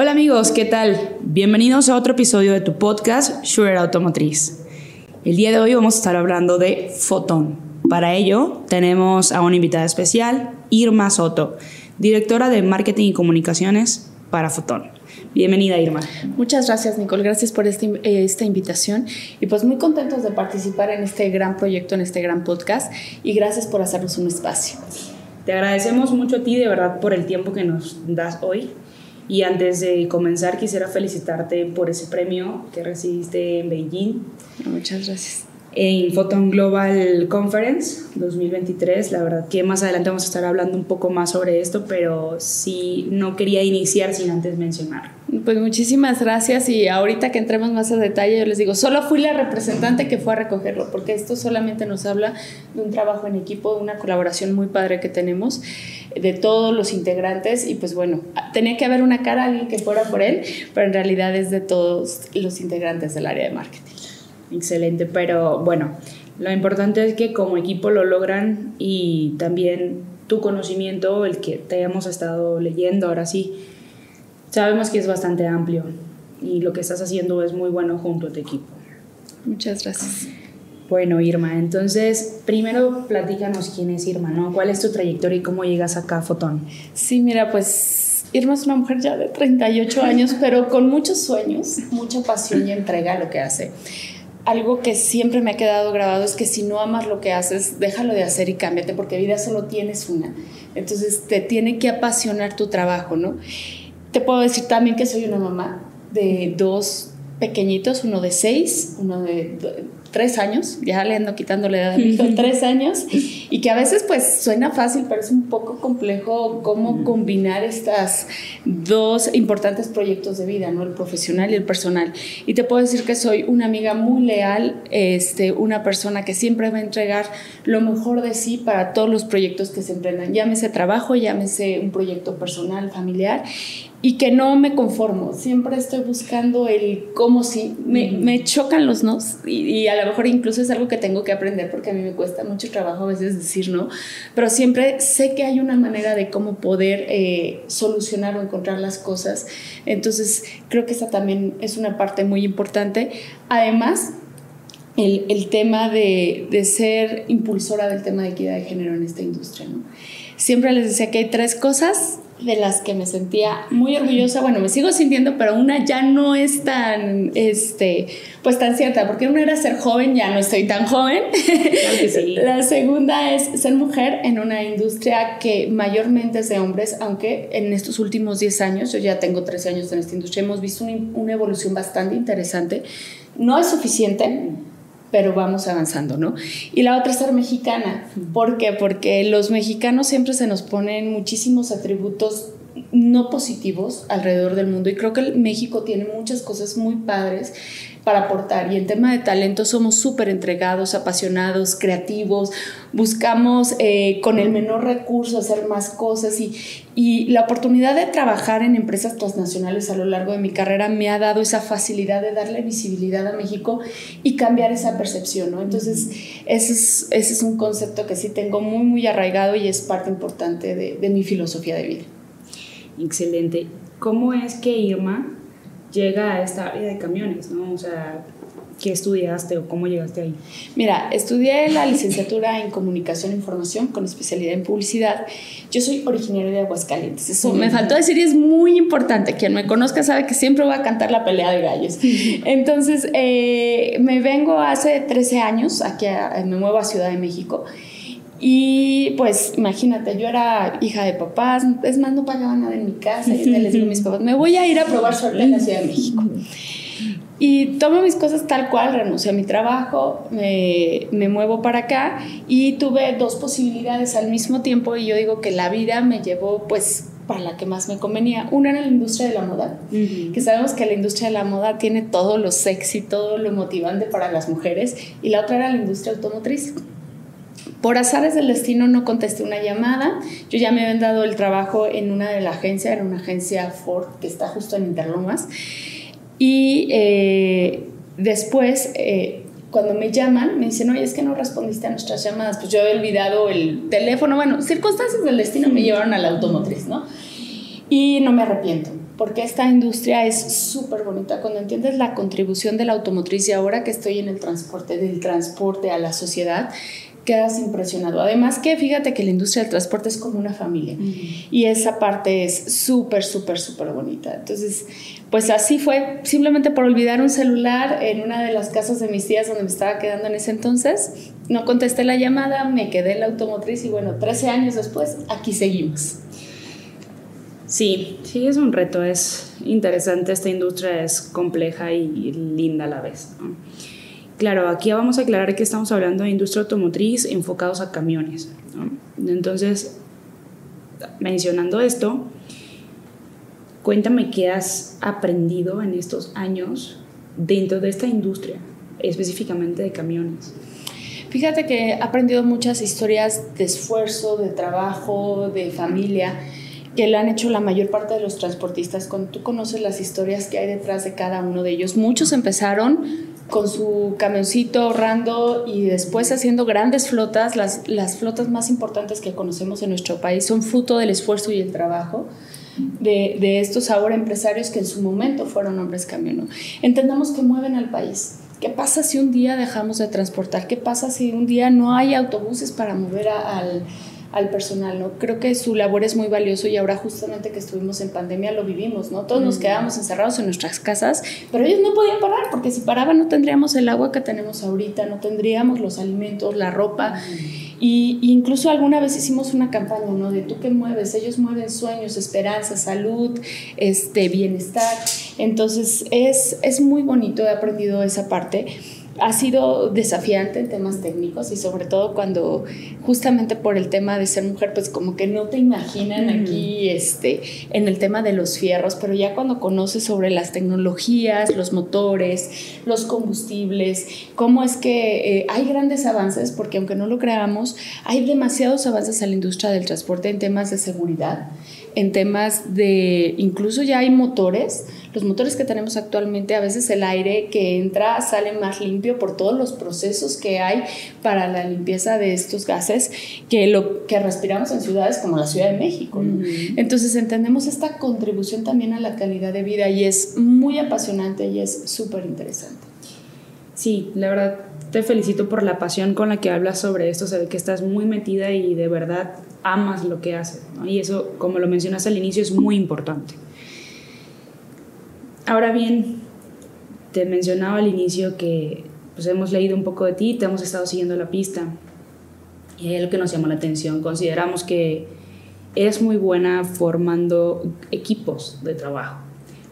Hola amigos, ¿qué tal? Bienvenidos a otro episodio de tu podcast Shure Automotriz. El día de hoy vamos a estar hablando de Fotón. Para ello tenemos a una invitada especial, Irma Soto, directora de Marketing y Comunicaciones para Fotón. Bienvenida, Irma. Muchas gracias, Nicole. Gracias por este, eh, esta invitación. Y pues muy contentos de participar en este gran proyecto, en este gran podcast. Y gracias por hacernos un espacio. Te agradecemos mucho a ti, de verdad, por el tiempo que nos das hoy. Y antes de comenzar, quisiera felicitarte por ese premio que recibiste en Beijing. Muchas gracias en Photon Global Conference 2023. La verdad que más adelante vamos a estar hablando un poco más sobre esto, pero sí no quería iniciar sin antes mencionar. Pues muchísimas gracias y ahorita que entremos más a detalle yo les digo, solo fui la representante que fue a recogerlo, porque esto solamente nos habla de un trabajo en equipo, de una colaboración muy padre que tenemos de todos los integrantes y pues bueno, tenía que haber una cara alguien que fuera por él, pero en realidad es de todos los integrantes del área de marketing. Excelente, pero bueno, lo importante es que como equipo lo logran y también tu conocimiento, el que te hayamos estado leyendo ahora sí, sabemos que es bastante amplio y lo que estás haciendo es muy bueno junto a tu equipo. Muchas gracias. Bueno, Irma, entonces primero platícanos quién es Irma, ¿no? ¿Cuál es tu trayectoria y cómo llegas acá a Fotón? Sí, mira, pues Irma es una mujer ya de 38 años, pero con muchos sueños, mucha pasión y entrega a lo que hace algo que siempre me ha quedado grabado es que si no amas lo que haces, déjalo de hacer y cámbiate, porque vida solo tienes una. Entonces te tiene que apasionar tu trabajo, ¿no? Te puedo decir también que soy una mamá de dos pequeñitos, uno de seis, uno de tres años, ya le ando quitando la edad de mi hijo, tres años, y que a veces pues suena fácil, pero es un poco complejo cómo combinar estas dos importantes proyectos de vida, ¿no? El profesional y el personal. Y te puedo decir que soy una amiga muy leal, este, una persona que siempre va a entregar lo mejor de sí para todos los proyectos que se emprendan, llámese trabajo, llámese un proyecto personal, familiar, y que no me conformo, siempre estoy buscando el cómo sí, me, me chocan los nos y, a lo mejor incluso es algo que tengo que aprender porque a mí me cuesta mucho trabajo a veces decir no, pero siempre sé que hay una manera de cómo poder eh, solucionar o encontrar las cosas, entonces creo que esa también es una parte muy importante. Además, el, el tema de, de, ser impulsora del tema de equidad de género en esta industria. ¿no? Siempre les decía que hay tres cosas de las que me sentía muy orgullosa, bueno, me sigo sintiendo, pero una ya no es tan, este, pues tan cierta, porque una era ser joven, ya no estoy tan joven. La segunda es ser mujer en una industria que mayormente es de hombres, aunque en estos últimos 10 años, yo ya tengo 13 años en esta industria, hemos visto una, una evolución bastante interesante. No es suficiente, pero vamos avanzando, ¿no? Y la otra es ser mexicana. ¿Por qué? Porque los mexicanos siempre se nos ponen muchísimos atributos no positivos alrededor del mundo y creo que México tiene muchas cosas muy padres para aportar. Y en tema de talento somos súper entregados, apasionados, creativos, buscamos eh, con el menor recurso hacer más cosas y, y la oportunidad de trabajar en empresas transnacionales a lo largo de mi carrera me ha dado esa facilidad de darle visibilidad a México y cambiar esa percepción, ¿no? Entonces, ese es, ese es un concepto que sí tengo muy, muy arraigado y es parte importante de, de mi filosofía de vida. Excelente. ¿Cómo es que Irma llega a esta área de camiones, ¿no? O sea, ¿qué estudiaste o cómo llegaste ahí? Mira, estudié la licenciatura en Comunicación e Información con especialidad en Publicidad. Yo soy originaria de Aguascalientes. Eso me faltó decir y es muy importante. Quien me conozca sabe que siempre voy a cantar la pelea de gallos. Entonces, eh, me vengo hace 13 años, aquí me muevo a Ciudad de México. Y pues imagínate, yo era hija de papás, es más, no pagaba nada en mi casa. Y les digo a mis papás, me voy a ir a probar suerte en la Ciudad de México. Y tomo mis cosas tal cual, renuncio a mi trabajo, me, me, muevo para acá y tuve dos posibilidades al mismo tiempo y yo digo que la vida me llevó pues para la que más me convenía. Una era la industria de la moda, que sabemos que la industria de la moda tiene todo lo sexy, todo lo motivante para las mujeres y la otra era la industria automotriz. Por azares del destino no contesté una llamada. Yo ya me habían dado el trabajo en una de la agencia, era una agencia Ford que está justo en Interlomas. Y eh, después, eh, cuando me llaman, me dicen, oye, es que no respondiste a nuestras llamadas. Pues yo había olvidado el teléfono. Bueno, circunstancias del destino me llevaron a la automotriz, ¿no? Y no me arrepiento porque esta industria es súper bonita. Cuando entiendes la contribución de la automotriz y ahora que estoy en el transporte, del transporte a la sociedad, quedas impresionado. Además que fíjate que la industria del transporte es como una familia y esa parte es súper, súper, súper bonita. Entonces, pues así fue, simplemente por olvidar un celular en una de las casas de mis tías donde me estaba quedando en ese entonces, no contesté la llamada, me quedé en la automotriz y bueno, 13 años después, aquí seguimos. Sí, sí, es un reto, es interesante, esta industria es compleja y linda a la vez. Claro, aquí vamos a aclarar que estamos hablando de industria automotriz enfocados a camiones. Entonces, mencionando esto, cuéntame qué has aprendido en estos años dentro de esta industria, específicamente de camiones. Fíjate que he aprendido muchas historias de esfuerzo, de trabajo, de familia que le han hecho la mayor parte de los transportistas. Cuando tú conoces las historias que hay detrás de cada uno de ellos, muchos empezaron con su camioncito ahorrando y después haciendo grandes flotas. Las, las flotas más importantes que conocemos en nuestro país son fruto del esfuerzo y el trabajo. De, de estos ahora empresarios que en su momento fueron hombres camioneros. Entendamos que mueven al país. ¿Qué pasa si un día dejamos de transportar? ¿Qué pasa si un día no hay autobuses para mover al, al personal, ¿no? Creo que su labor es muy valioso y ahora justamente que estuvimos en pandemia lo vivimos, ¿no? Todos nos quedábamos encerrados en nuestras casas, pero ellos no podían parar porque si paraban no tendríamos el agua que tenemos ahorita, no tendríamos los alimentos, la ropa. Y, incluso alguna vez hicimos una campaña, ¿no? De tú que mueves, ellos mueven sueños, esperanza, salud, este, bienestar. Entonces es, es muy bonito, he aprendido esa parte ha sido desafiante en temas técnicos y sobre todo cuando justamente por el tema de ser mujer, pues como que no te imaginan aquí este, en el tema de los fierros, pero ya cuando conoces sobre las tecnologías, los motores, los combustibles, cómo es que eh, hay grandes avances, porque aunque no lo creamos, hay demasiados avances en la industria del transporte en temas de seguridad en temas de, incluso ya hay motores, los motores que tenemos actualmente, a veces el aire que entra sale más limpio por todos los procesos que hay para la limpieza de estos gases que lo que respiramos en ciudades como la Ciudad de México. Entonces entendemos esta contribución también a la calidad de vida y es muy apasionante y es súper interesante. Sí, la verdad te felicito por la pasión con la que hablas sobre esto, se ve que estás muy metida y de verdad amas lo que haces. Y eso, como lo mencionaste al inicio, es muy importante. Ahora bien, te mencionaba al inicio que pues, hemos leído un poco de ti, te hemos estado siguiendo la pista y es lo que nos llamó la atención. Consideramos que eres muy buena formando equipos de trabajo.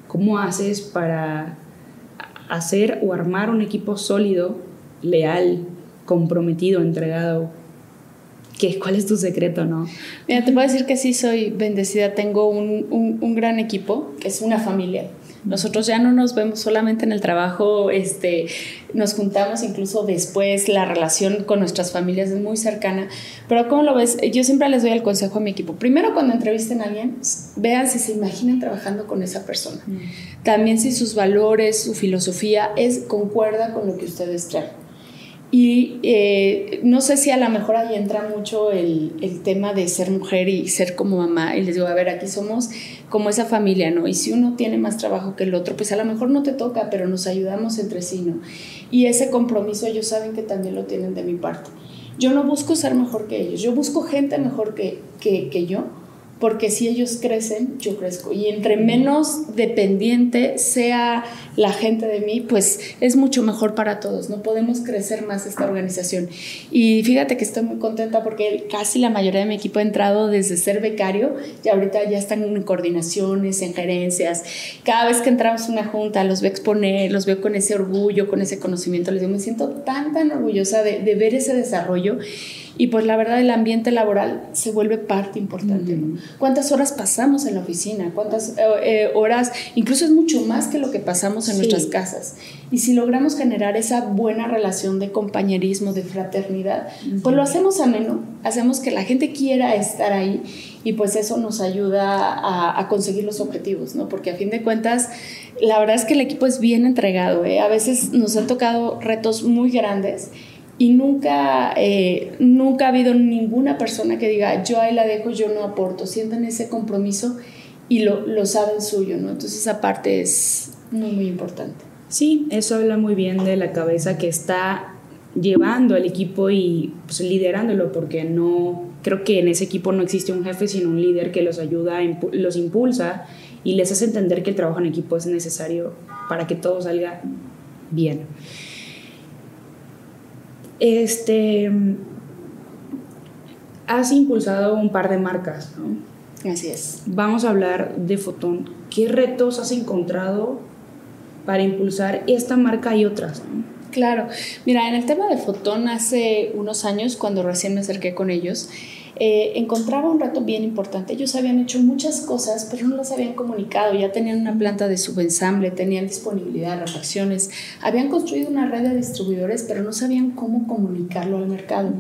¿Cómo haces para hacer o armar un equipo sólido, leal, comprometido, entregado ¿Qué, ¿Cuál es tu secreto, no? Mira, te puedo decir que sí soy bendecida. Tengo un, un, un, gran equipo, que es una familia. Nosotros ya no nos vemos solamente en el trabajo, este, nos juntamos incluso después, la relación con nuestras familias es muy cercana. Pero ¿cómo lo ves? Yo siempre les doy el consejo a mi equipo. Primero, cuando entrevisten a alguien, vean si se imaginan trabajando con esa persona. También si sus valores, su filosofía es concuerda con lo que ustedes traen y eh, no sé si a lo mejor ahí entra mucho el, el, tema de ser mujer y ser como mamá. Y les digo, a ver, aquí somos como esa familia, ¿no? Y si uno tiene más trabajo que el otro, pues a lo mejor no te toca, pero nos ayudamos entre sí, ¿no? Y ese compromiso ellos saben que también lo tienen de mi parte. Yo no busco ser mejor que ellos, yo busco gente mejor que, que, que yo porque si ellos crecen, yo crezco. Y entre menos dependiente sea la gente de mí, pues es mucho mejor para todos, no podemos crecer más esta organización. Y fíjate que estoy muy contenta porque casi la mayoría de mi equipo ha entrado desde ser becario y ahorita ya están en coordinaciones, en gerencias. Cada vez que entramos a una junta, los veo exponer, los veo con ese orgullo, con ese conocimiento, les digo, me siento tan, tan orgullosa de, de ver ese desarrollo y pues la verdad el ambiente laboral se vuelve parte importante. ¿Cuántas horas pasamos en la oficina? ¿Cuántas eh, eh, horas? Incluso es mucho más que lo que pasamos en nuestras casas. Y si logramos generar esa buena relación de compañerismo, de fraternidad, pues lo hacemos ameno, hacemos que la gente quiera estar ahí y pues eso nos ayuda a, a, conseguir los objetivos, ¿no? Porque a fin de cuentas, la verdad es que el equipo es bien entregado, ¿eh? A veces nos han tocado retos muy grandes y nunca, eh, nunca ha habido ninguna persona que diga, yo ahí la dejo, yo no aporto. Sientan ese compromiso y lo, lo saben suyo, ¿no? Entonces esa parte es muy, muy importante. Sí, eso habla muy bien de la cabeza que está llevando al equipo y pues, liderándolo, porque no creo que en ese equipo no existe un jefe, sino un líder que los ayuda, los impulsa y les hace entender que el trabajo en equipo es necesario para que todo salga bien. Este, has impulsado un par de marcas, ¿no? Así es. Vamos a hablar de Fotón. ¿Qué retos has encontrado para impulsar esta marca y otras? Claro, mira, en el tema de Fotón hace unos años, cuando recién me acerqué con ellos, eh, encontraba un reto bien importante. Ellos habían hecho muchas cosas, pero no las habían comunicado. Ya tenían una planta de subensamble, tenían disponibilidad refacciones, habían construido una red de distribuidores, pero no sabían cómo comunicarlo al mercado.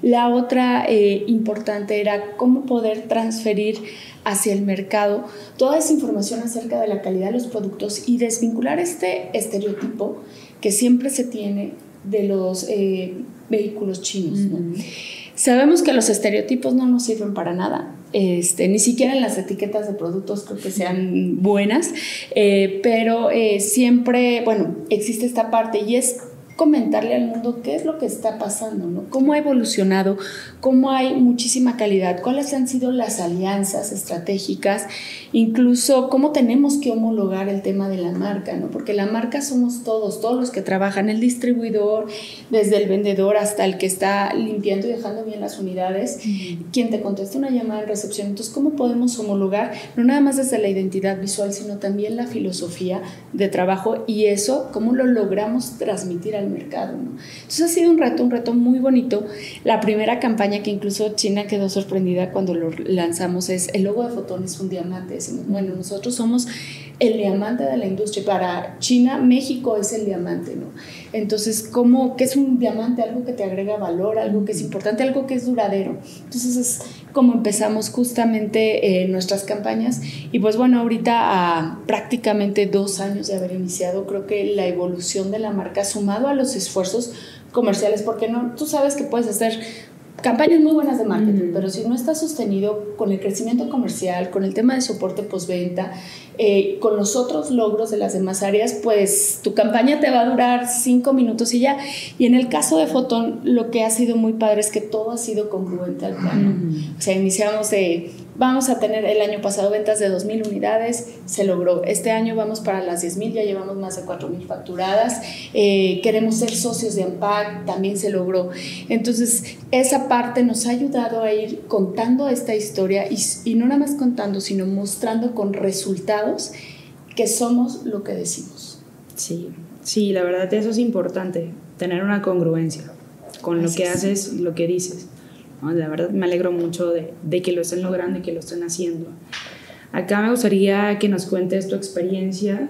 La otra eh, importante era cómo poder transferir hacia el mercado toda esa información acerca de la calidad de los productos y desvincular este estereotipo que siempre se tiene de los eh, vehículos chinos. Sabemos que los estereotipos no nos sirven para nada. Este, ni siquiera en las etiquetas de productos creo que sean buenas, eh, pero eh, siempre, bueno, existe esta parte y es comentarle al mundo qué es lo que está pasando, ¿no? cómo ha evolucionado, cómo hay muchísima calidad, cuáles han sido las alianzas estratégicas, incluso cómo tenemos que homologar el tema de la marca, ¿no? porque la marca somos todos, todos los que trabajan, el distribuidor, desde el vendedor hasta el que está limpiando y dejando bien las unidades, quien te contesta una llamada en recepción. Entonces, ¿cómo podemos homologar? No nada más desde la identidad visual, sino también la filosofía de trabajo y eso, cómo lo logramos transmitir al mercado. Entonces ha sido un reto, un reto muy bonito. La primera campaña que incluso China quedó sorprendida cuando lo lanzamos es el logo de Fotón es un diamante. Bueno, nosotros somos el diamante de la industria. Para China, México es el diamante, ¿no? Entonces, ¿cómo, ¿qué es un diamante? Algo que te agrega valor, algo que es importante, algo que es duradero. Entonces, es como empezamos justamente eh, nuestras campañas. Y pues bueno, ahorita a prácticamente dos años de haber iniciado, creo que la evolución de la marca, sumado a los esfuerzos comerciales, porque no, tú sabes que puedes hacer campañas muy buenas de marketing, pero si no está sostenido con el crecimiento comercial, con el tema de soporte postventa, eh, con los otros logros de las demás áreas, pues tu campaña te va a durar cinco minutos y ya. Y en el caso de Fotón, lo que ha sido muy padre es que todo ha sido congruente al plano. O sea, iniciamos de Vamos a tener el año pasado ventas de 2.000 unidades, se logró. Este año vamos para las 10.000, ya llevamos más de 4.000 facturadas. Eh, queremos ser socios de AMPAC, también se logró. Entonces, esa parte nos ha ayudado a ir contando esta historia y, y no nada más contando, sino mostrando con resultados que somos lo que decimos. Sí, sí, la verdad eso es importante, tener una congruencia con lo que haces, lo que dices. La verdad me alegro mucho de, que lo estén logrando y que lo estén haciendo. Acá me gustaría que nos cuentes tu experiencia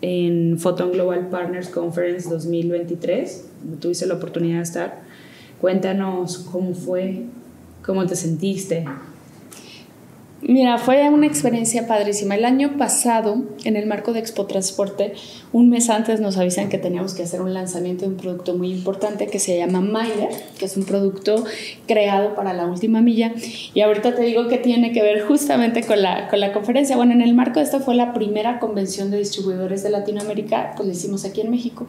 en Photon Global Partners Conference 2023. Tuviste la oportunidad de estar. Cuéntanos cómo fue, cómo te sentiste. Mira, fue una experiencia padrísima. El año pasado, en el marco de Expo Transporte, un mes antes nos avisan que teníamos que hacer un lanzamiento de un producto muy importante que se llama Mailer, que es un producto creado para la última milla. Y ahorita te digo que tiene que ver justamente con la, con la conferencia. Bueno, en el marco de esto fue la primera convención de distribuidores de Latinoamérica, pues lo hicimos aquí en México.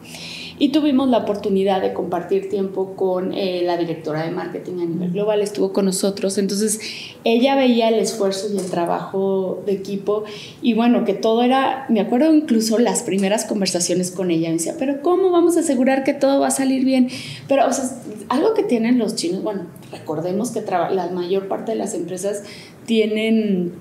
Y tuvimos la oportunidad de compartir tiempo con eh, la directora de marketing a nivel global, estuvo con nosotros. Entonces, ella veía el esfuerzo y el trabajo de equipo. Y bueno, que todo era, me acuerdo incluso las primeras conversaciones con ella, me decía, pero ¿cómo vamos a asegurar que todo va a salir bien? Pero, o sea, algo que tienen los chinos, bueno, recordemos que la mayor parte de las empresas tienen,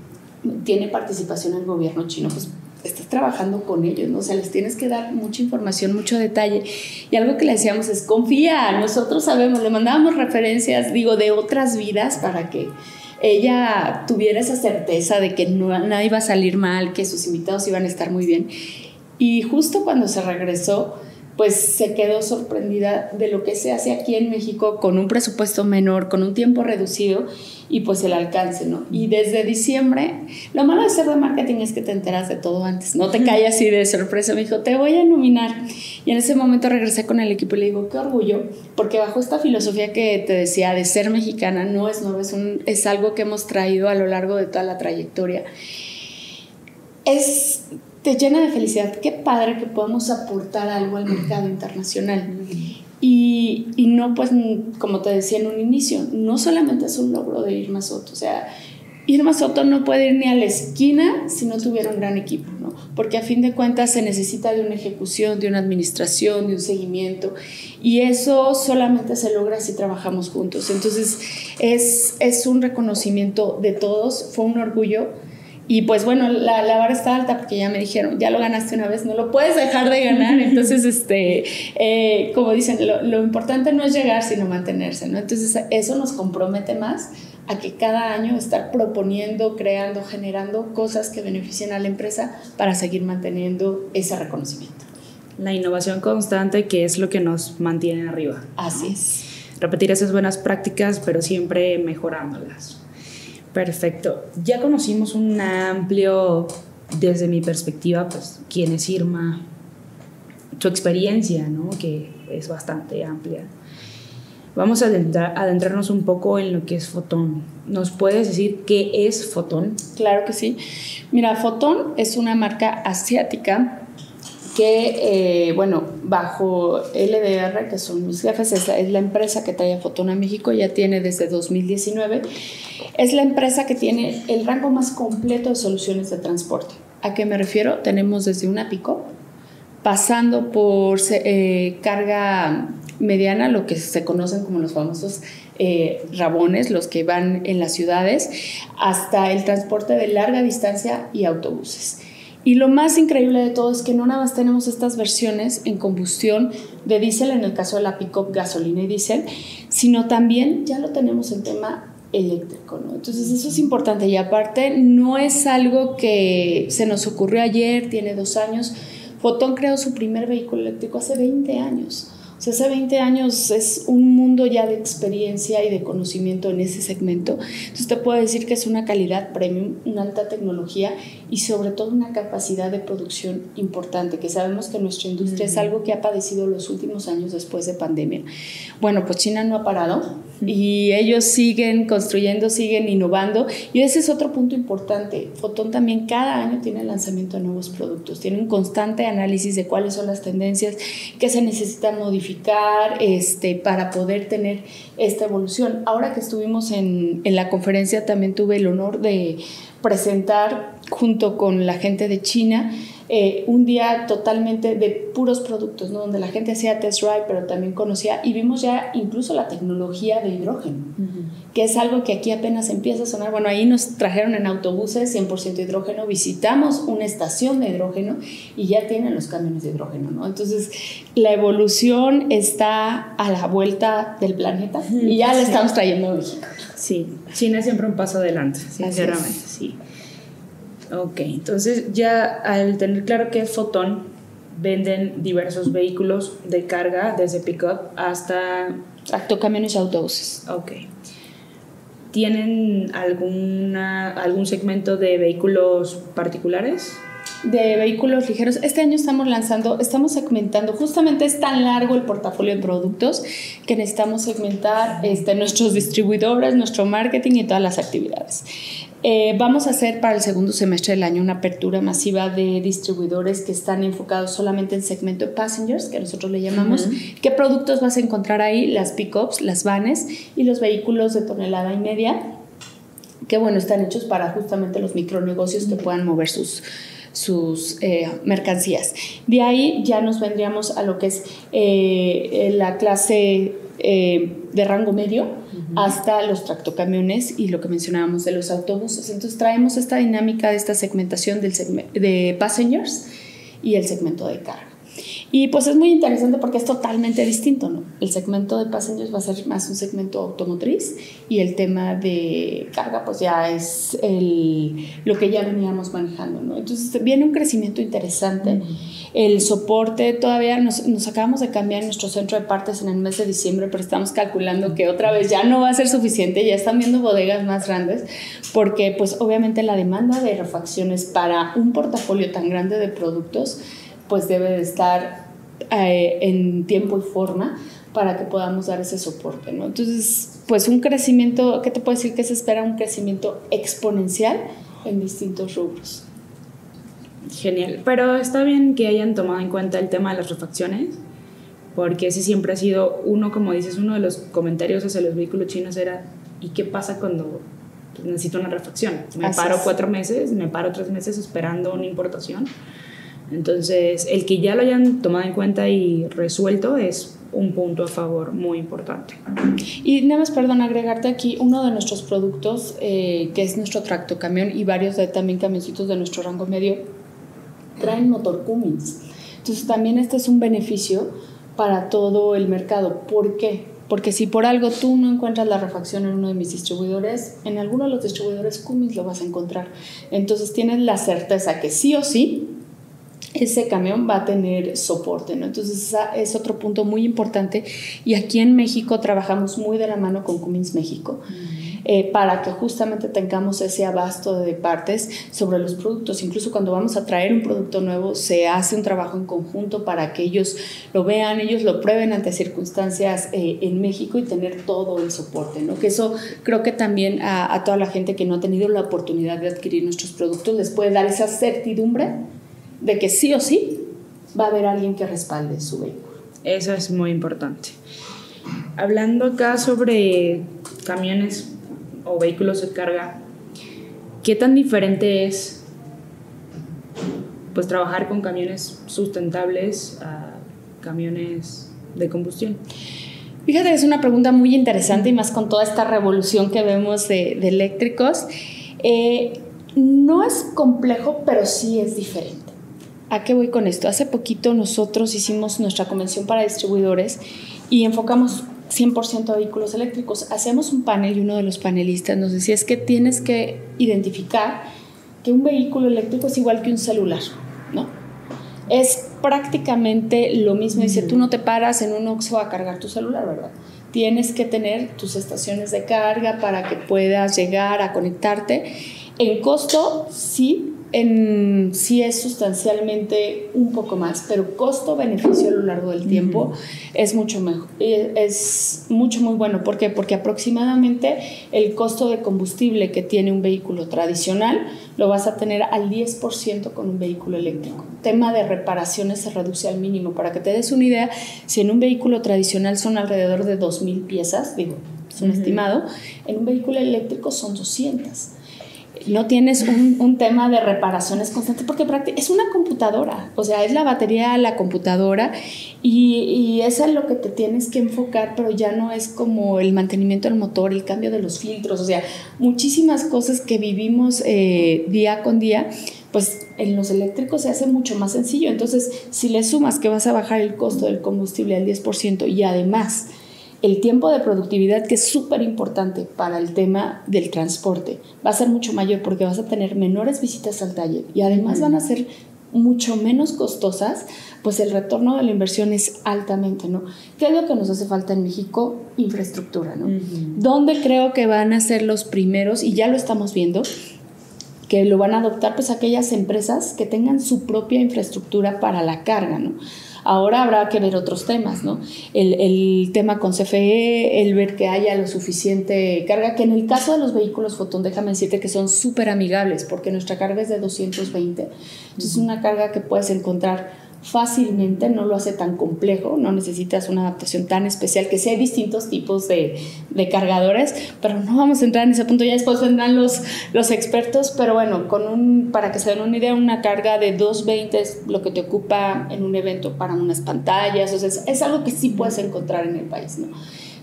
tiene participación el gobierno chino, pues estás trabajando con ellos, ¿no? O sea, les tienes que dar mucha información, mucho detalle. Y algo que le decíamos es, confía, nosotros sabemos, le mandábamos referencias, digo, de otras vidas para que ella tuviera esa certeza de que no, nada iba a salir mal, que sus invitados iban a estar muy bien. Y justo cuando se regresó, pues se quedó sorprendida de lo que se hace aquí en México con un presupuesto menor, con un tiempo reducido y pues el alcance, ¿no? Y desde diciembre, lo malo de ser de marketing es que te enteras de todo antes, no te cae así de sorpresa, me dijo, te voy a nominar. Y en ese momento regresé con el equipo y le digo, qué orgullo, porque bajo esta filosofía que te decía de ser mexicana, no es nuevo, es, un, es algo que hemos traído a lo largo de toda la trayectoria. es, te llena de felicidad. Qué padre que podamos aportar algo al mercado internacional. Y, y, no, pues, como te decía en un inicio, no solamente es un logro de Irma Soto, o sea, Irma Soto no puede ir ni a la esquina si no tuviera un gran equipo, ¿no? Porque a fin de cuentas se necesita de una ejecución, de una administración, de un seguimiento, y eso solamente se logra si trabajamos juntos. Entonces, es, es un reconocimiento de todos, fue un orgullo y pues bueno, la, la, vara está alta porque ya me dijeron, ya lo ganaste una vez, no lo puedes dejar de ganar. Entonces, este, eh, como dicen, lo, lo, importante no es llegar, sino mantenerse, ¿no? Entonces, eso nos compromete más a que cada año estar proponiendo, creando, generando cosas que beneficien a la empresa para seguir manteniendo ese reconocimiento. La innovación constante que es lo que nos mantiene arriba. Así es. Repetir esas buenas prácticas, pero siempre mejorándolas. Perfecto. Ya conocimos un amplio, desde mi perspectiva, pues quién es Irma, su experiencia, ¿no? que es bastante amplia. Vamos a adentrar, adentrarnos un poco en lo que es Fotón. ¿Nos puedes decir qué es Fotón? Claro que sí. Mira, Fotón es una marca asiática que, eh, bueno, bajo LDR, que son mis jefes, es la, es la empresa que trae a Fotón a México, ya tiene desde 2019 es la empresa que tiene el rango más completo de soluciones de transporte. ¿A qué me refiero? Tenemos desde una pico, pasando por eh, carga mediana, lo que se conocen como los famosos eh, rabones, los que van en las ciudades, hasta el transporte de larga distancia y autobuses. Y lo más increíble de todo es que no nada más tenemos estas versiones en combustión de diésel, en el caso de la pick-up gasolina y diésel, sino también ya lo tenemos en tema eléctrico, ¿no? Entonces eso es importante y aparte no es algo que se nos ocurrió ayer, tiene dos años. Fotón creó su primer vehículo eléctrico hace 20 años hace 20 años es un mundo ya de experiencia y de conocimiento en ese segmento. Entonces te puedo decir que es una calidad premium, una alta tecnología y sobre todo una capacidad de producción importante, que sabemos que nuestra industria es algo que ha padecido los últimos años después de pandemia. Bueno, pues China no ha parado y ellos siguen construyendo, siguen innovando y ese es otro punto importante. Fotón también cada año tiene el lanzamiento de nuevos productos, tiene un constante análisis de cuáles son las tendencias que se necesitan modificar este, para poder tener esta evolución. Ahora que estuvimos en, en la conferencia también tuve el honor de presentar junto con la gente de China eh, un día totalmente de puros productos, ¿no? donde la gente hacía test drive, pero también conocía y vimos ya incluso la tecnología de hidrógeno, que es algo que aquí apenas empieza a sonar. Bueno, ahí nos trajeron en autobuses 100% hidrógeno, visitamos una estación de hidrógeno y ya tienen los camiones de hidrógeno. ¿no? Entonces, la evolución está a la vuelta del planeta y ya la estamos trayendo a México. Sí, China es siempre un paso adelante, sinceramente, sí. Ok, entonces ya al tener claro que es Fotón, venden diversos vehículos de carga, desde pickup hasta... Tractocamiones y autobuses. Ok. ¿Tienen alguna, algún segmento de vehículos particulares? de vehículos ligeros. Este año estamos lanzando, estamos segmentando, justamente es tan largo el portafolio de productos que necesitamos segmentar este, nuestros distribuidores, nuestro marketing y todas las actividades. Eh, vamos a hacer para el segundo semestre del año una apertura masiva de distribuidores que están enfocados solamente en segmento de passengers, que nosotros le llamamos. ¿Qué productos vas a encontrar ahí? Las pickups, las vanes y los vehículos de tonelada y media, que bueno, están hechos para justamente los micronegocios que puedan mover sus, sus eh, mercancías. De ahí ya nos vendríamos a lo que es eh, la clase de rango medio, hasta los tractocamiones y lo que mencionábamos de los autobuses. Entonces traemos esta dinámica de esta segmentación del de passengers y el segmento de carga. Y pues es muy interesante porque es totalmente distinto, ¿no? El segmento de passengers va a ser más un segmento automotriz y el tema de carga pues ya es el, lo que ya veníamos manejando, ¿no? Entonces viene un crecimiento interesante. El soporte todavía nos, nos acabamos de cambiar nuestro centro de partes en el mes de diciembre, pero estamos calculando que otra vez ya no va a ser suficiente, ya están viendo bodegas más grandes porque pues obviamente la demanda de refacciones para un portafolio tan grande de productos pues debe de estar eh, en tiempo y forma para que podamos dar ese soporte, ¿no? Entonces, pues un crecimiento, ¿qué te puedo decir? Que se espera un crecimiento exponencial en distintos rubros. Genial, pero está bien que hayan tomado en cuenta el tema de las refacciones, porque ese siempre ha sido uno, como dices, uno de los comentarios hacia los vehículos chinos era, ¿y qué pasa cuando necesito una refacción? Me paro cuatro meses, me paro tres meses esperando una importación. Entonces, el que ya lo hayan tomado en cuenta y resuelto es un punto a favor muy importante. Y nada más, perdón, agregarte aquí uno de nuestros productos, eh, que es nuestro tractocamión y varios de también camioncitos de nuestro rango medio, traen motor Cummins. Entonces también este es un beneficio para todo el mercado. ¿Por qué? Porque si por algo tú no encuentras la refacción en uno de mis distribuidores, en alguno de los distribuidores Cummins lo vas a encontrar. Entonces tienes la certeza que sí o sí ese camión va a tener soporte, ¿no? Entonces ese es otro punto muy importante y aquí en México trabajamos muy de la mano con Cummins México. Eh, para que justamente tengamos ese abasto de partes sobre los productos. Incluso cuando vamos a traer un producto nuevo, se hace un trabajo en conjunto para que ellos lo vean, ellos lo prueben ante circunstancias eh, en México y tener todo el soporte. ¿no? Que eso creo que también a, a toda la gente que no ha tenido la oportunidad de adquirir nuestros productos les puede dar esa certidumbre de que sí o sí va a haber alguien que respalde su vehículo. Eso es muy importante. Hablando acá sobre camiones o vehículos de carga, ¿qué tan diferente es pues trabajar con camiones sustentables a camiones de combustión? Fíjate, es una pregunta muy interesante y más con toda esta revolución que vemos de, eléctricos. Eh, no es complejo, pero sí es diferente. ¿A qué voy con esto? Hace poquito nosotros hicimos nuestra convención para distribuidores y enfocamos 100% a vehículos eléctricos. Hacemos un panel y uno de los panelistas nos decía es que tienes que identificar que un vehículo eléctrico es igual que un celular, ¿no? Es prácticamente lo mismo. Dice, tú no te paras en un Oxxo a cargar tu celular, ¿verdad? Tienes que tener tus estaciones de carga para que puedas llegar a conectarte. En costo, sí, en, sí es sustancialmente un poco más, pero costo-beneficio a lo largo del tiempo es mucho mejor, eh, es mucho muy bueno. ¿Por qué? Porque aproximadamente el costo de combustible que tiene un vehículo tradicional lo vas a tener al 10% con un vehículo eléctrico. Tema de reparaciones se reduce al mínimo. Para que te des una idea, si en un vehículo tradicional son alrededor de 2.000 piezas, digo, es un estimado, en un vehículo eléctrico son 200 no tienes un, tema de reparaciones constantes porque es una computadora, o sea, es la batería la computadora y, y es lo que te tienes que enfocar, pero ya no es como el mantenimiento del motor, el cambio de los filtros, o sea, muchísimas cosas que vivimos eh, día con día, pues en los eléctricos se hace mucho más sencillo. Entonces, si le sumas que vas a bajar el costo del combustible al 10% y además el tiempo de productividad, que es súper importante para el tema del transporte, va a ser mucho mayor porque vas a tener menores visitas al taller y además van a ser mucho menos costosas, pues el retorno de la inversión es altamente, ¿no? ¿Qué es lo que nos hace falta en México? Infraestructura, ¿no? ¿Dónde creo que van a ser los primeros, y ya lo estamos viendo, que lo van a adoptar pues aquellas empresas que tengan su propia infraestructura para la carga, ¿no? Ahora habrá que ver otros temas, ¿no? El, tema con CFE, el ver que haya lo suficiente carga, que en el caso de los vehículos Fotón, déjame decirte que son súper amigables, porque nuestra carga es de 220. Entonces, es una carga que puedes encontrar fácilmente, no lo hace tan complejo, no necesitas una adaptación tan especial, que sea distintos tipos de, de, cargadores, pero no vamos a entrar en ese punto, ya después vendrán los, los expertos, pero bueno, con un, para que se den una idea, una carga de 220 es lo que te ocupa en un evento para unas pantallas, o sea, es, es algo que sí puedes encontrar en el país, ¿no?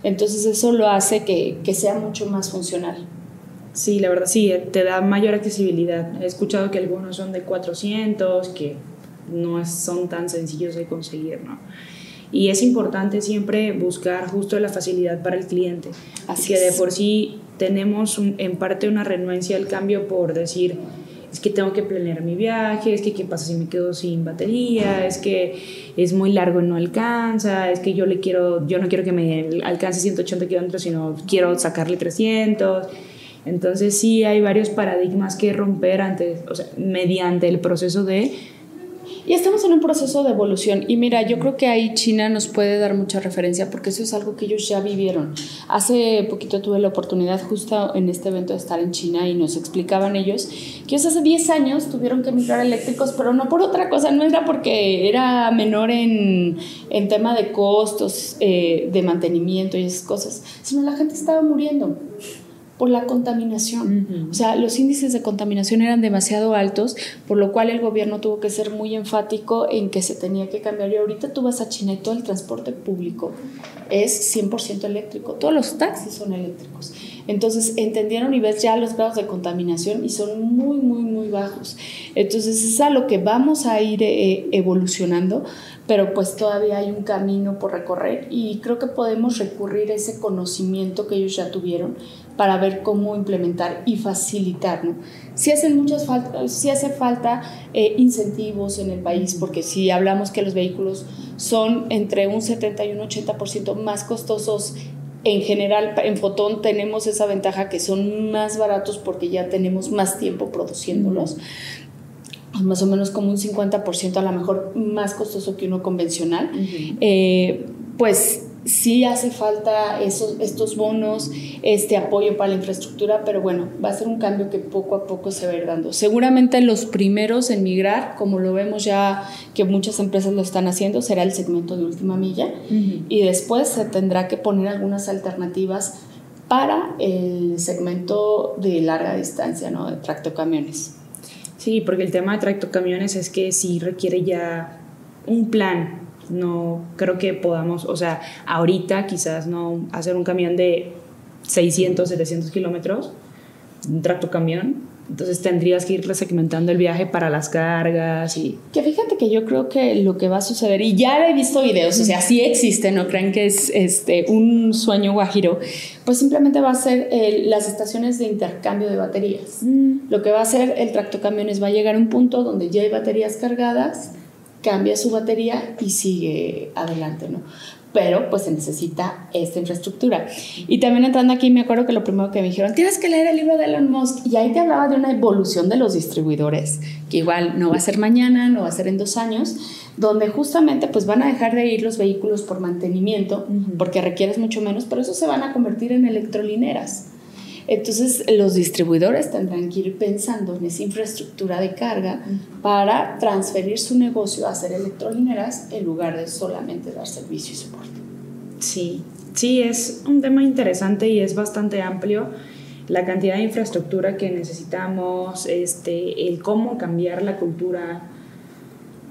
Entonces eso lo hace que, que sea mucho más funcional. Sí, la verdad, sí, te da mayor accesibilidad. He escuchado que algunos son de 400, que no son tan sencillos de conseguir, ¿no? Y es importante siempre buscar justo la facilidad para el cliente. Así que de por sí tenemos en parte una renuencia al cambio por decir, es que tengo que planear mi viaje, es que qué pasa si me quedo sin batería, es que es muy largo y no alcanza, es que yo le quiero, yo no quiero que me alcance 180 kilómetros, sino quiero sacarle 300. Entonces sí hay varios paradigmas que romper antes, o sea, mediante el proceso de y estamos en un proceso de evolución. Y mira, yo creo que ahí China nos puede dar mucha referencia porque eso es algo que ellos ya vivieron. Hace poquito tuve la oportunidad justo en este evento de estar en China y nos explicaban ellos que ellos hace 10 años tuvieron que migrar eléctricos, pero no por otra cosa, no era porque era menor en, en tema de costos, eh, de mantenimiento y esas cosas, sino la gente estaba muriendo por la contaminación. O sea, los índices de contaminación eran demasiado altos, por lo cual el gobierno tuvo que ser muy enfático en que se tenía que cambiar. Y ahorita tú vas a China y todo el transporte público es 100% eléctrico, todos los taxis son eléctricos. Entonces entendieron y ves ya los grados de contaminación y son muy, muy, muy bajos. Entonces es a lo que vamos a ir eh, evolucionando, pero pues todavía hay un camino por recorrer y creo que podemos recurrir a ese conocimiento que ellos ya tuvieron para ver cómo implementar y facilitar. ¿no? Si hacen muchas falta, si hace falta eh, incentivos en el país, porque si hablamos que los vehículos son entre un 70 y un 80% más costosos en general, en Fotón tenemos esa ventaja que son más baratos porque ya tenemos más tiempo produciéndolos. Más o menos como un 50% a lo mejor más costoso que uno convencional. Eh, pues sí hace falta esos, estos bonos, este apoyo para la infraestructura, pero bueno, va a ser un cambio que poco a poco se va a ir dando. Seguramente los primeros en migrar, como lo vemos ya que muchas empresas lo están haciendo, será el segmento de última milla y después se tendrá que poner algunas alternativas para el segmento de larga distancia, ¿no? De tractocamiones. Sí, porque el tema de tractocamiones es que sí requiere ya un plan. No creo que podamos, o sea, ahorita quizás no hacer un camión de 600, 700 kilómetros, un tracto camión, entonces tendrías que ir resegmentando el viaje para las cargas y... Que fíjate que yo creo que lo que va a suceder, y ya he visto videos, o sea, sí existe, no crean que es este, un sueño guajiro, pues simplemente va a ser las estaciones de intercambio de baterías. Mm. Lo que va a hacer el tractocamiones va a llegar a un punto donde ya hay baterías cargadas, cambia su batería y sigue adelante, ¿no? Pero pues se necesita esta infraestructura. Y también entrando aquí, me acuerdo que lo primero que me dijeron, tienes que leer el libro de Elon Musk. Y ahí te hablaba de una evolución de los distribuidores, que igual no va a ser mañana, no va a ser en dos años, donde justamente pues van a dejar de ir los vehículos por mantenimiento, porque requieres mucho menos, pero eso se van a convertir en electrolineras. Entonces los distribuidores tendrán que ir pensando en esa infraestructura de carga para transferir su negocio a hacer electrolineras en lugar de solamente dar servicio y soporte. Sí, sí, es un tema interesante y es bastante amplio la cantidad de infraestructura que necesitamos, este, el cómo cambiar la cultura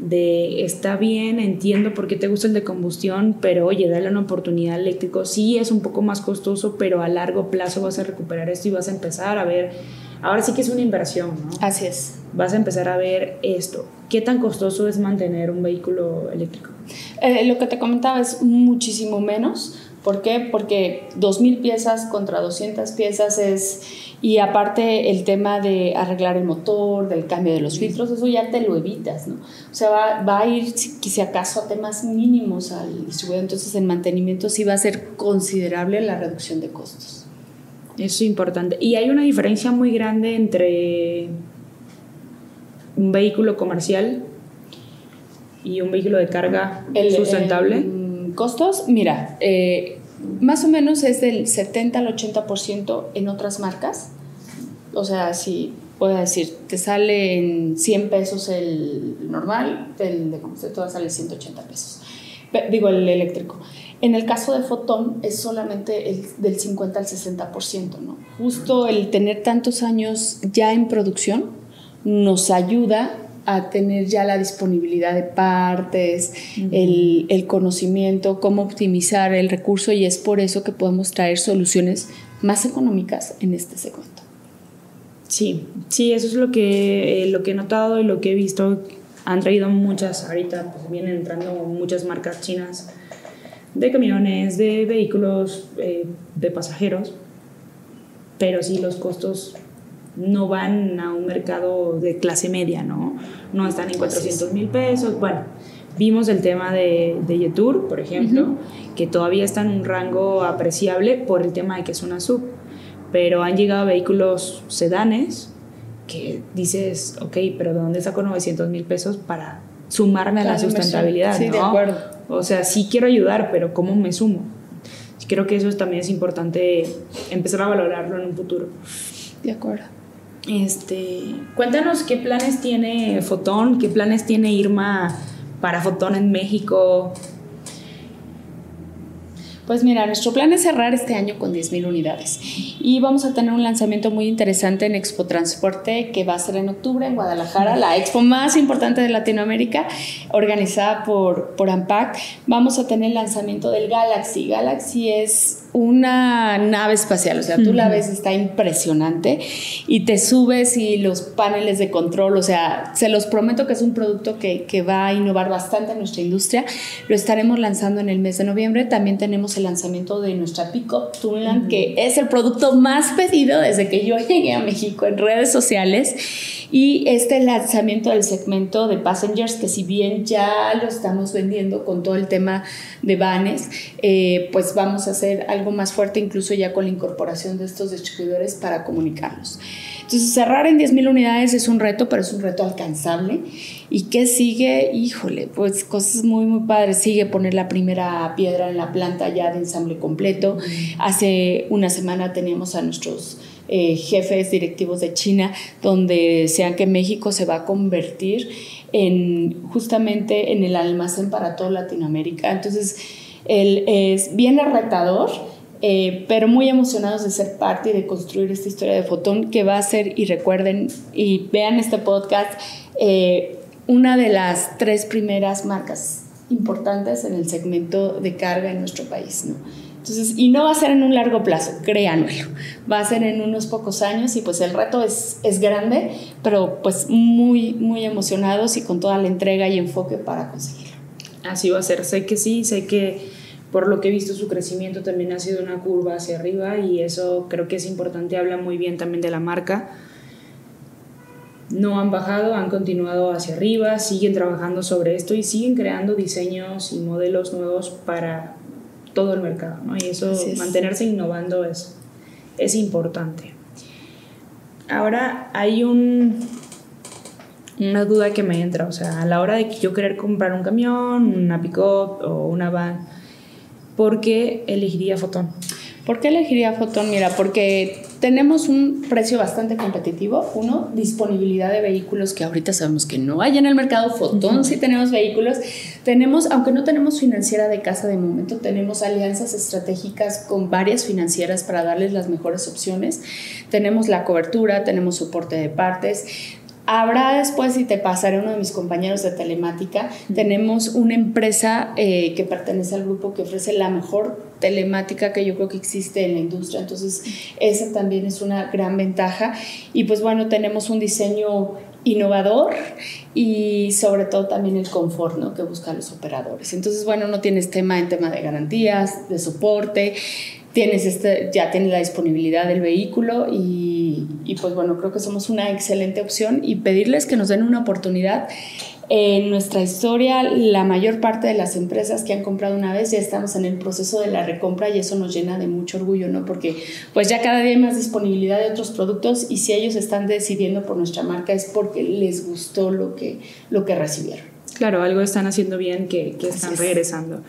de está bien, entiendo por qué te gusta el de combustión, pero oye, dale una oportunidad al eléctrico. Sí es un poco más costoso, pero a largo plazo vas a recuperar esto y vas a empezar a ver, ahora sí que es una inversión, ¿no? Así es. Vas a empezar a ver esto. ¿Qué tan costoso es mantener un vehículo eléctrico? Eh, lo que te comentaba es muchísimo menos. ¿Por qué? Porque 2.000 piezas contra 200 piezas es y aparte el tema de arreglar el motor, del cambio de los filtros, eso ya te lo evitas, ¿no? O sea, va, va a ir, si, acaso, a temas mínimos al distribuidor. Entonces, en mantenimiento sí va a ser considerable la reducción de costos. Eso es importante. Y hay una diferencia muy grande entre un vehículo comercial y un vehículo de carga sustentable. ¿Costos? Mira, eh, más o menos es del 70 al 80% en otras marcas. O sea, si puedo decir, te sale en 100 pesos el normal, el de combustible sale 180 pesos. Digo, el eléctrico. En el caso de Fotón es solamente el, del 50 al 60%, ¿no? Justo el tener tantos años ya en producción nos ayuda a tener ya la disponibilidad de partes, el, el, conocimiento, cómo optimizar el recurso y es por eso que podemos traer soluciones más económicas en este segmento. Sí, sí, eso es lo que, eh, lo que he notado y lo que he visto. Han traído muchas, ahorita pues, vienen entrando muchas marcas chinas de camiones, de vehículos, eh, de pasajeros, pero sí los costos no van a un mercado de clase media, ¿no? No están en 400 mil pesos. Bueno, vimos el tema de, de Yetur, por ejemplo, que todavía está en un rango apreciable por el tema de que es una sub, pero han llegado vehículos sedanes que dices, ok, pero ¿de dónde saco 900 mil pesos para sumarme a la sustentabilidad. Sí, de acuerdo. O sea, sí quiero ayudar, pero ¿cómo me sumo? Creo que eso también es importante empezar a valorarlo en un futuro. De acuerdo. Este, cuéntanos qué planes tiene Fotón, qué planes tiene Irma para Fotón en México, pues mira, nuestro plan es cerrar este año con 10.000 unidades y vamos a tener un lanzamiento muy interesante en Expo Transporte que va a ser en octubre en Guadalajara, la expo más importante de Latinoamérica, organizada por, por AMPAC. Vamos a tener el lanzamiento del Galaxy. Galaxy es una nave espacial, o sea, tú la ves, está impresionante y te subes y los paneles de control, o sea, se los prometo que es un producto que, que va a innovar bastante en nuestra industria. Lo estaremos lanzando en el mes de noviembre. También tenemos el lanzamiento de nuestra Pickup Tunland, que es el producto más pedido desde que yo llegué a México en redes sociales. Y este lanzamiento del segmento de Passengers, que si bien ya lo estamos vendiendo con todo el tema de vanes, eh, pues vamos a hacer algo más fuerte, incluso ya con la incorporación de estos distribuidores para comunicarlos. Entonces, cerrar en 10.000 unidades es un reto, pero es un reto alcanzable. ¿Y qué sigue? Híjole, pues cosas muy, muy padres. Sigue poner la primera piedra en la planta ya de ensamble completo. Hace una semana teníamos a nuestros eh, jefes directivos de China, donde sean que México se va a convertir en justamente en el almacén para toda Latinoamérica. Entonces, él es bien retador, eh, pero muy emocionados de ser parte y de construir esta historia de Fotón que va a ser, y recuerden y vean este podcast, eh, una de las tres primeras marcas importantes en el segmento de carga en nuestro país. ¿no? Entonces, y no va a ser en un largo plazo, créanmelo, va a ser en unos pocos años y pues el reto es, es grande, pero pues muy, muy emocionados y con toda la entrega y enfoque para conseguirlo. Así va a ser, sé que sí, sé que por lo que he visto su crecimiento también ha sido una curva hacia arriba y eso creo que es importante, habla muy bien también de la marca. No han bajado, han continuado hacia arriba, siguen trabajando sobre esto y siguen creando diseños y modelos nuevos para todo el mercado, ¿no? Y eso, mantenerse innovando es, es importante. Ahora hay un, una duda que me entra, o sea, a la hora de que yo querer comprar un camión, una pick-up o una van, ¿por qué elegiría Fotón? ¿Por qué elegiría Fotón? Mira, porque tenemos un precio bastante competitivo. Uno, disponibilidad de vehículos que ahorita sabemos que no hay en el mercado. Fotón sí tenemos vehículos. Tenemos, aunque no tenemos financiera de casa de momento, tenemos alianzas estratégicas con varias financieras para darles las mejores opciones. Tenemos la cobertura, tenemos soporte de partes. Habrá después, y te pasaré uno de mis compañeros de telemática, tenemos una empresa eh, que pertenece al grupo que ofrece la mejor telemática que yo creo que existe en la industria. Entonces, esa también es una gran ventaja. Y pues bueno, tenemos un diseño innovador y sobre todo también el confort ¿no? que buscan los operadores. Entonces, bueno, no tienes tema en tema de garantías, de soporte, tienes este, ya tienes la disponibilidad del vehículo y, y, pues bueno, creo que somos una excelente opción y pedirles que nos den una oportunidad. En nuestra historia, la mayor parte de las empresas que han comprado una vez ya estamos en el proceso de la recompra y eso nos llena de mucho orgullo, ¿no? Porque pues ya cada día hay más disponibilidad de otros productos y si ellos están decidiendo por nuestra marca es porque les gustó lo que, lo que recibieron. Claro, algo están haciendo bien que, que están regresando.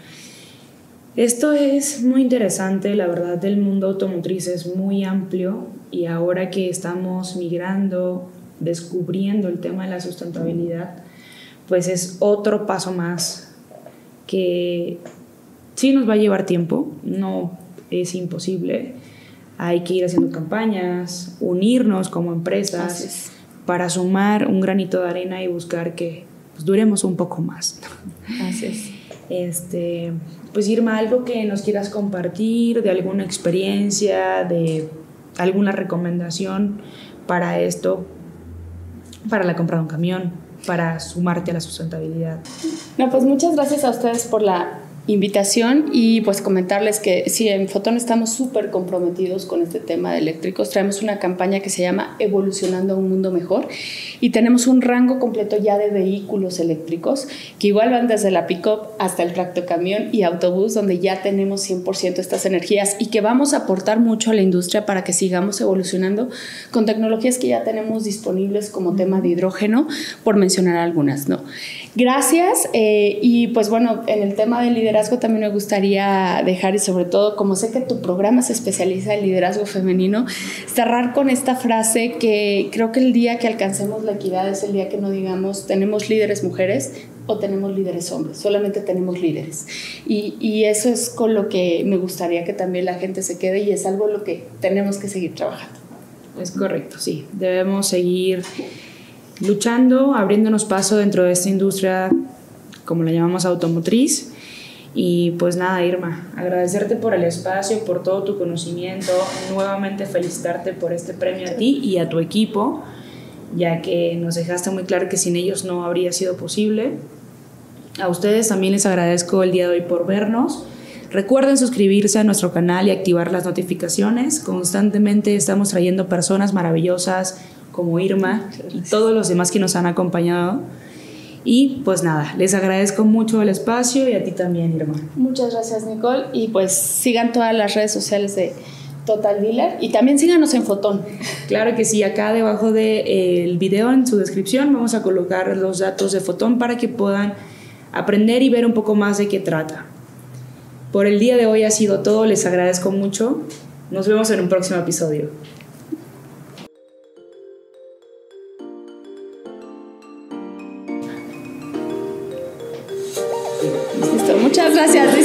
Esto es muy interesante, la verdad el mundo automotriz es muy amplio y ahora que estamos migrando, descubriendo el tema de la sustentabilidad, pues es otro paso más que sí nos va a llevar tiempo, no es imposible, hay que ir haciendo campañas, unirnos como empresas para sumar un granito de arena y buscar que pues, duremos un poco más. Así es. Este, pues Irma, algo que nos quieras compartir de alguna experiencia, de alguna recomendación para esto, para la compra de un camión, para sumarte a la sustentabilidad. No, pues muchas gracias a ustedes por la invitación y pues comentarles que sí, en Fotón estamos súper comprometidos con este tema de eléctricos. Traemos una campaña que se llama Evolucionando a un Mundo Mejor y tenemos un rango completo ya de vehículos eléctricos que igual van desde la pick-up hasta el tractocamión y autobús donde ya tenemos 100% estas energías y que vamos a aportar mucho a la industria para que sigamos evolucionando con tecnologías que ya tenemos disponibles como tema de hidrógeno, por mencionar algunas, ¿no? Gracias. Eh, y pues bueno, en el tema del liderazgo también me gustaría dejar y sobre todo, como sé que tu programa se especializa en liderazgo femenino, cerrar con esta frase que creo que el día que alcancemos la equidad es el día que no digamos tenemos líderes mujeres o tenemos líderes hombres, solamente tenemos líderes. Y, y eso es con lo que me gustaría que también la gente se quede y es algo lo que tenemos que seguir trabajando. Es correcto, sí. Debemos seguir luchando, abriéndonos paso dentro de esta industria, como la llamamos automotriz. Y pues nada, Irma, agradecerte por el espacio, por todo tu conocimiento, nuevamente felicitarte por este premio a ti y a tu equipo, ya que nos dejaste muy claro que sin ellos no habría sido posible. A ustedes también les agradezco el día de hoy por vernos. Recuerden suscribirse a nuestro canal y activar las notificaciones. Constantemente estamos trayendo personas maravillosas como Irma y todos los demás que nos han acompañado. Y pues nada, les agradezco mucho el espacio y a ti también, Irma. Muchas gracias, Nicole. Y pues sigan todas las redes sociales de Total Dealer y también síganos en Fotón. Claro que sí, acá debajo del de, video en su descripción vamos a colocar los datos de Fotón para que puedan aprender y ver un poco más de qué trata. Por el día de hoy ha sido todo, les agradezco mucho. Nos vemos en un próximo episodio. Gracias.